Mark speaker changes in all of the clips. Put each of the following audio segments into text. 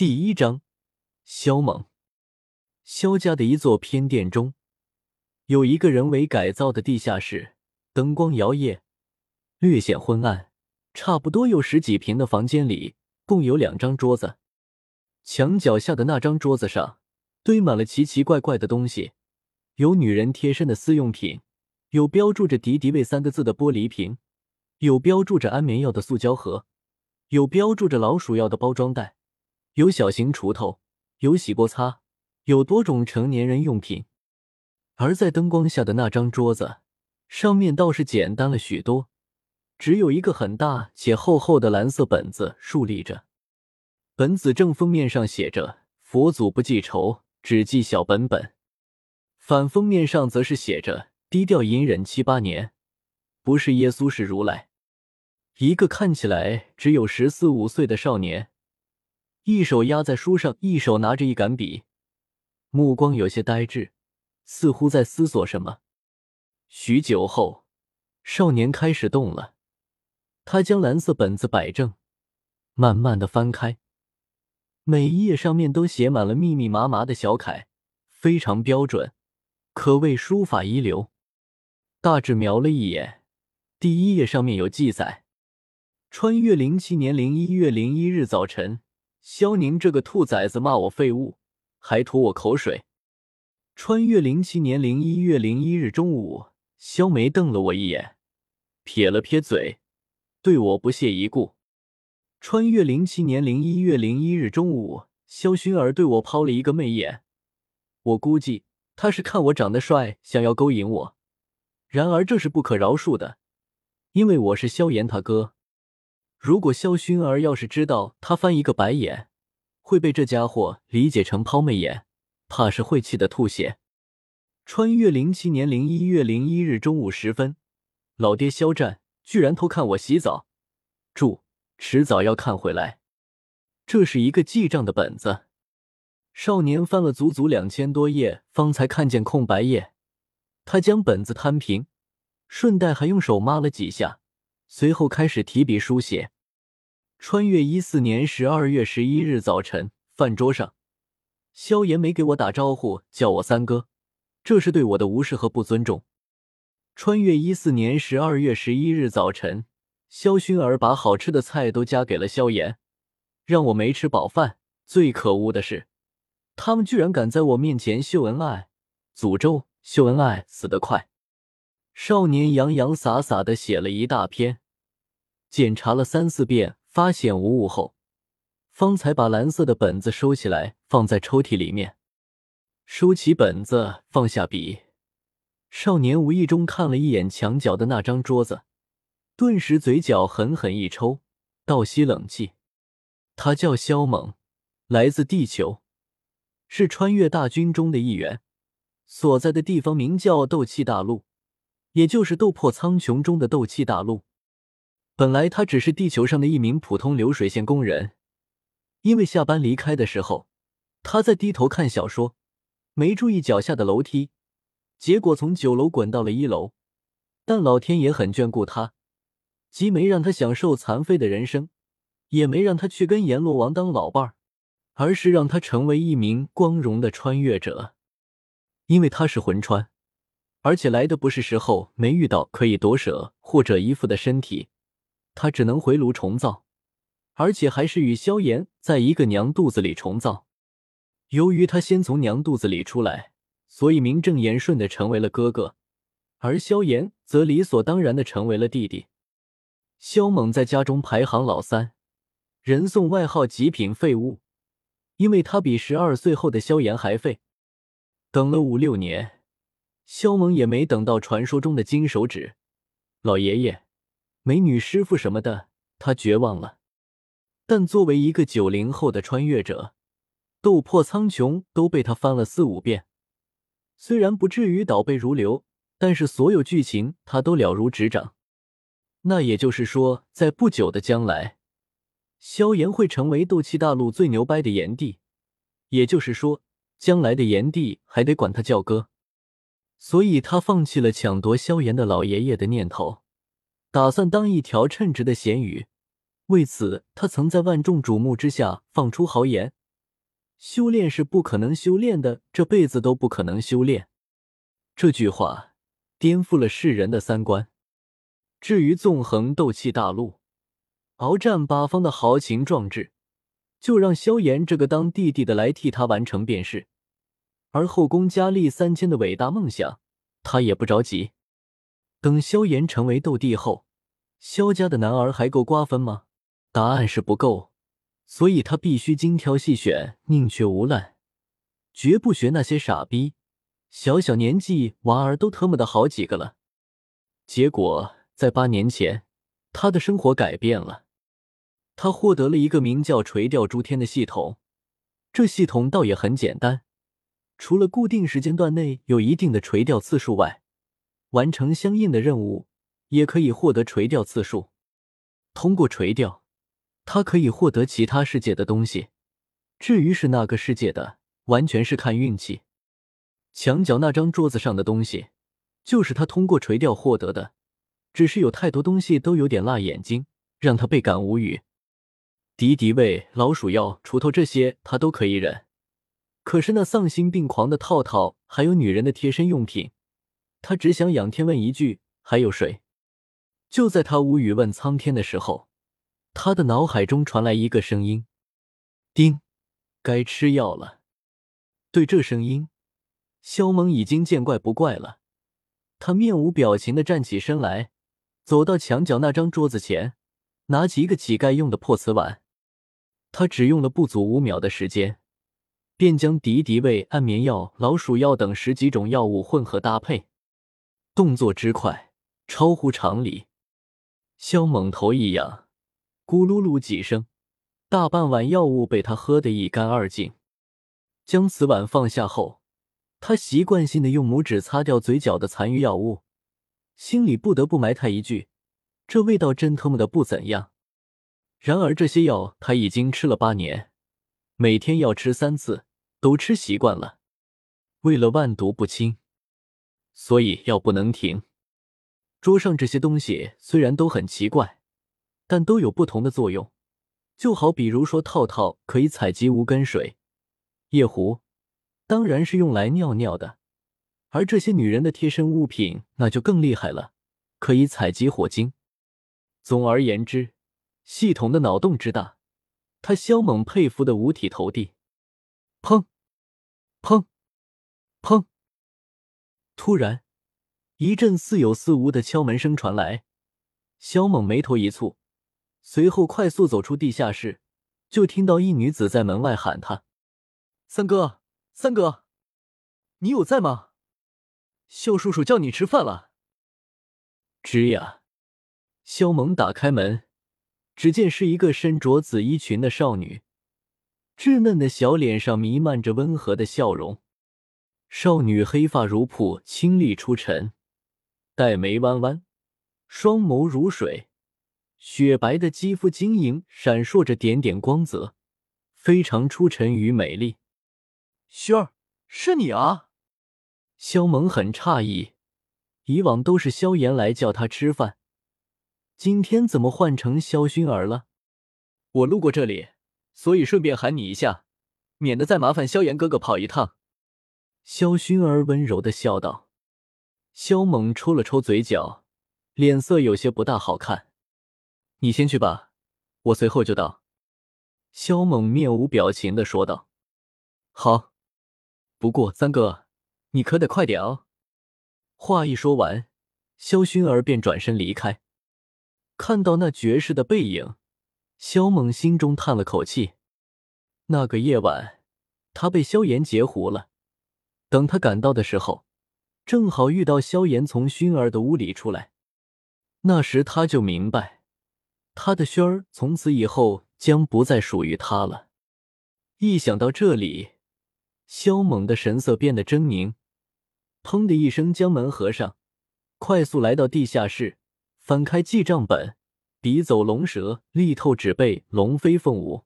Speaker 1: 第一章，萧猛。萧家的一座偏殿中，有一个人为改造的地下室，灯光摇曳，略显昏暗。差不多有十几平的房间里，共有两张桌子。墙角下的那张桌子上，堆满了奇奇怪怪的东西，有女人贴身的私用品，有标注着敌敌畏三个字的玻璃瓶，有标注着安眠药的塑胶盒，有标注着老鼠药的包装袋。有小型锄头，有洗锅擦，有多种成年人用品。而在灯光下的那张桌子上面倒是简单了许多，只有一个很大且厚厚的蓝色本子竖立着。本子正封面上写着“佛祖不记仇，只记小本本”，反封面上则是写着“低调隐忍七八年，不是耶稣是如来”。一个看起来只有十四五岁的少年。一手压在书上，一手拿着一杆笔，目光有些呆滞，似乎在思索什么。许久后，少年开始动了。他将蓝色本子摆正，慢慢的翻开，每一页上面都写满了密密麻麻的小楷，非常标准，可谓书法一流。大致瞄了一眼，第一页上面有记载：穿越零七年零一月零一日早晨。萧宁这个兔崽子骂我废物，还吐我口水。穿越零七年零一月零一日中午，萧梅瞪了我一眼，撇了撇嘴，对我不屑一顾。穿越零七年零一月零一日中午，萧薰儿对我抛了一个媚眼，我估计他是看我长得帅，想要勾引我。然而这是不可饶恕的，因为我是萧炎他哥。如果萧薰儿要是知道他翻一个白眼会被这家伙理解成抛媚眼，怕是会气得吐血。穿越零七年零一月零一日中午时分，老爹肖战居然偷看我洗澡，注：迟早要看回来。这是一个记账的本子。少年翻了足足两千多页，方才看见空白页，他将本子摊平，顺带还用手抹了几下。随后开始提笔书写。穿越一四年十二月十一日早晨，饭桌上，萧炎没给我打招呼，叫我三哥，这是对我的无视和不尊重。穿越一四年十二月十一日早晨，萧薰儿把好吃的菜都夹给了萧炎，让我没吃饱饭。最可恶的是，他们居然敢在我面前秀恩爱，诅咒秀恩爱死得快。少年洋洋洒洒的写了一大篇。检查了三四遍，发现无误后，方才把蓝色的本子收起来，放在抽屉里面。收起本子，放下笔，少年无意中看了一眼墙角的那张桌子，顿时嘴角狠狠一抽，倒吸冷气。他叫萧猛，来自地球，是穿越大军中的一员，所在的地方名叫斗气大陆，也就是斗破苍穹中的斗气大陆。本来他只是地球上的一名普通流水线工人，因为下班离开的时候，他在低头看小说，没注意脚下的楼梯，结果从九楼滚到了一楼。但老天爷很眷顾他，既没让他享受残废的人生，也没让他去跟阎罗王当老伴儿，而是让他成为一名光荣的穿越者。因为他是魂穿，而且来的不是时候，没遇到可以夺舍或者依附的身体。他只能回炉重造，而且还是与萧炎在一个娘肚子里重造。由于他先从娘肚子里出来，所以名正言顺的成为了哥哥，而萧炎则理所当然的成为了弟弟。萧猛在家中排行老三，人送外号“极品废物”，因为他比十二岁后的萧炎还废。等了五六年，萧猛也没等到传说中的金手指，老爷爷。美女师傅什么的，他绝望了。但作为一个九零后的穿越者，斗破苍穹都被他翻了四五遍。虽然不至于倒背如流，但是所有剧情他都了如指掌。那也就是说，在不久的将来，萧炎会成为斗气大陆最牛掰的炎帝。也就是说，将来的炎帝还得管他叫哥。所以他放弃了抢夺萧炎的老爷爷的念头。打算当一条称职的咸鱼，为此，他曾在万众瞩目之下放出豪言，修炼是不可能修炼的，这辈子都不可能修炼。这句话颠覆了世人的三观。至于纵横斗气大陆，鏖战八方的豪情壮志，就让萧炎这个当弟弟的来替他完成便是。而后宫佳丽三千的伟大梦想，他也不着急。等萧炎成为斗帝后，萧家的男儿还够瓜分吗？答案是不够。所以他必须精挑细选，宁缺毋滥，绝不学那些傻逼。小小年纪，娃儿都特么的好几个了。结果在八年前，他的生活改变了。他获得了一个名叫“垂钓诸天”的系统。这系统倒也很简单，除了固定时间段内有一定的垂钓次数外，完成相应的任务也可以获得垂钓次数。通过垂钓。他可以获得其他世界的东西，至于是那个世界的，完全是看运气。墙角那张桌子上的东西，就是他通过垂钓获得的，只是有太多东西都有点辣眼睛，让他倍感无语。敌敌畏、老鼠药、锄头这些他都可以忍，可是那丧心病狂的套套，还有女人的贴身用品，他只想仰天问一句：还有谁？就在他无语问苍天的时候。他的脑海中传来一个声音：“丁，该吃药了。”对这声音，肖萌已经见怪不怪了。他面无表情的站起身来，走到墙角那张桌子前，拿起一个乞丐用的破瓷碗。他只用了不足五秒的时间，便将敌敌畏、安眠药、老鼠药等十几种药物混合搭配，动作之快，超乎常理。萧猛头一仰。咕噜噜几声，大半碗药物被他喝得一干二净。将瓷碗放下后，他习惯性的用拇指擦掉嘴角的残余药物，心里不得不埋汰一句：“这味道真他妈的不怎样。”然而这些药他已经吃了八年，每天要吃三次，都吃习惯了。为了万毒不侵，所以药不能停。桌上这些东西虽然都很奇怪。但都有不同的作用，就好比如说，套套可以采集无根水，夜壶当然是用来尿尿的，而这些女人的贴身物品那就更厉害了，可以采集火精。总而言之，系统的脑洞之大，他萧猛佩服的五体投地。砰，砰，砰！突然，一阵似有似无的敲门声传来，萧猛眉头一蹙。随后快速走出地下室，就听到一女子在门外喊他：“三哥，三哥，你有在吗？肖叔叔叫你吃饭了。”吱呀，肖猛打开门，只见是一个身着紫衣裙的少女，稚嫩的小脸上弥漫着温和的笑容。少女黑发如瀑，清丽出尘，黛眉弯弯，双眸如水。雪白的肌肤晶莹，闪烁着点点光泽，非常出尘与美丽。
Speaker 2: 薰儿，是你啊！
Speaker 1: 萧萌很诧异，以往都是萧炎来叫他吃饭，今天怎么换成萧薰儿了？
Speaker 2: 我路过这里，所以顺便喊你一下，免得再麻烦萧炎哥哥跑一趟。
Speaker 1: 萧薰儿温柔的笑道。萧猛抽了抽嘴角，脸色有些不大好看。你先去吧，我随后就到。”萧猛面无表情的说道。
Speaker 2: “好，不过三哥，你可得快点哦。”
Speaker 1: 话一说完，萧薰儿便转身离开。看到那绝世的背影，萧猛心中叹了口气。那个夜晚，他被萧炎截胡了。等他赶到的时候，正好遇到萧炎从薰儿的屋里出来。那时他就明白。他的轩儿从此以后将不再属于他了。一想到这里，萧猛的神色变得狰狞，砰的一声将门合上，快速来到地下室，翻开记账本，笔走龙蛇，力透纸背，龙飞凤舞。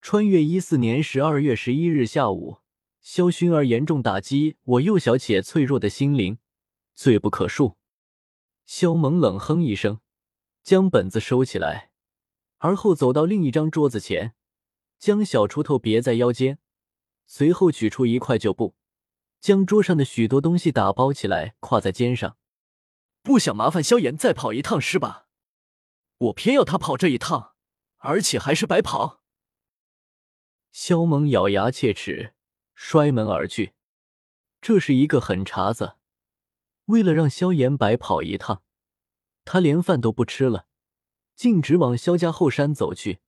Speaker 1: 穿越一四年十二月十一日下午，萧薰儿严重打击我幼小且脆弱的心灵，罪不可恕。萧猛冷哼一声。将本子收起来，而后走到另一张桌子前，将小锄头别在腰间，随后取出一块旧布，将桌上的许多东西打包起来，挎在肩上。
Speaker 2: 不想麻烦萧炎再跑一趟是吧？我偏要他跑这一趟，而且还是白跑。
Speaker 1: 萧猛咬牙切齿，摔门而去。这是一个狠茬子，为了让萧炎白跑一趟，他连饭都不吃了，径直往萧家后山走去。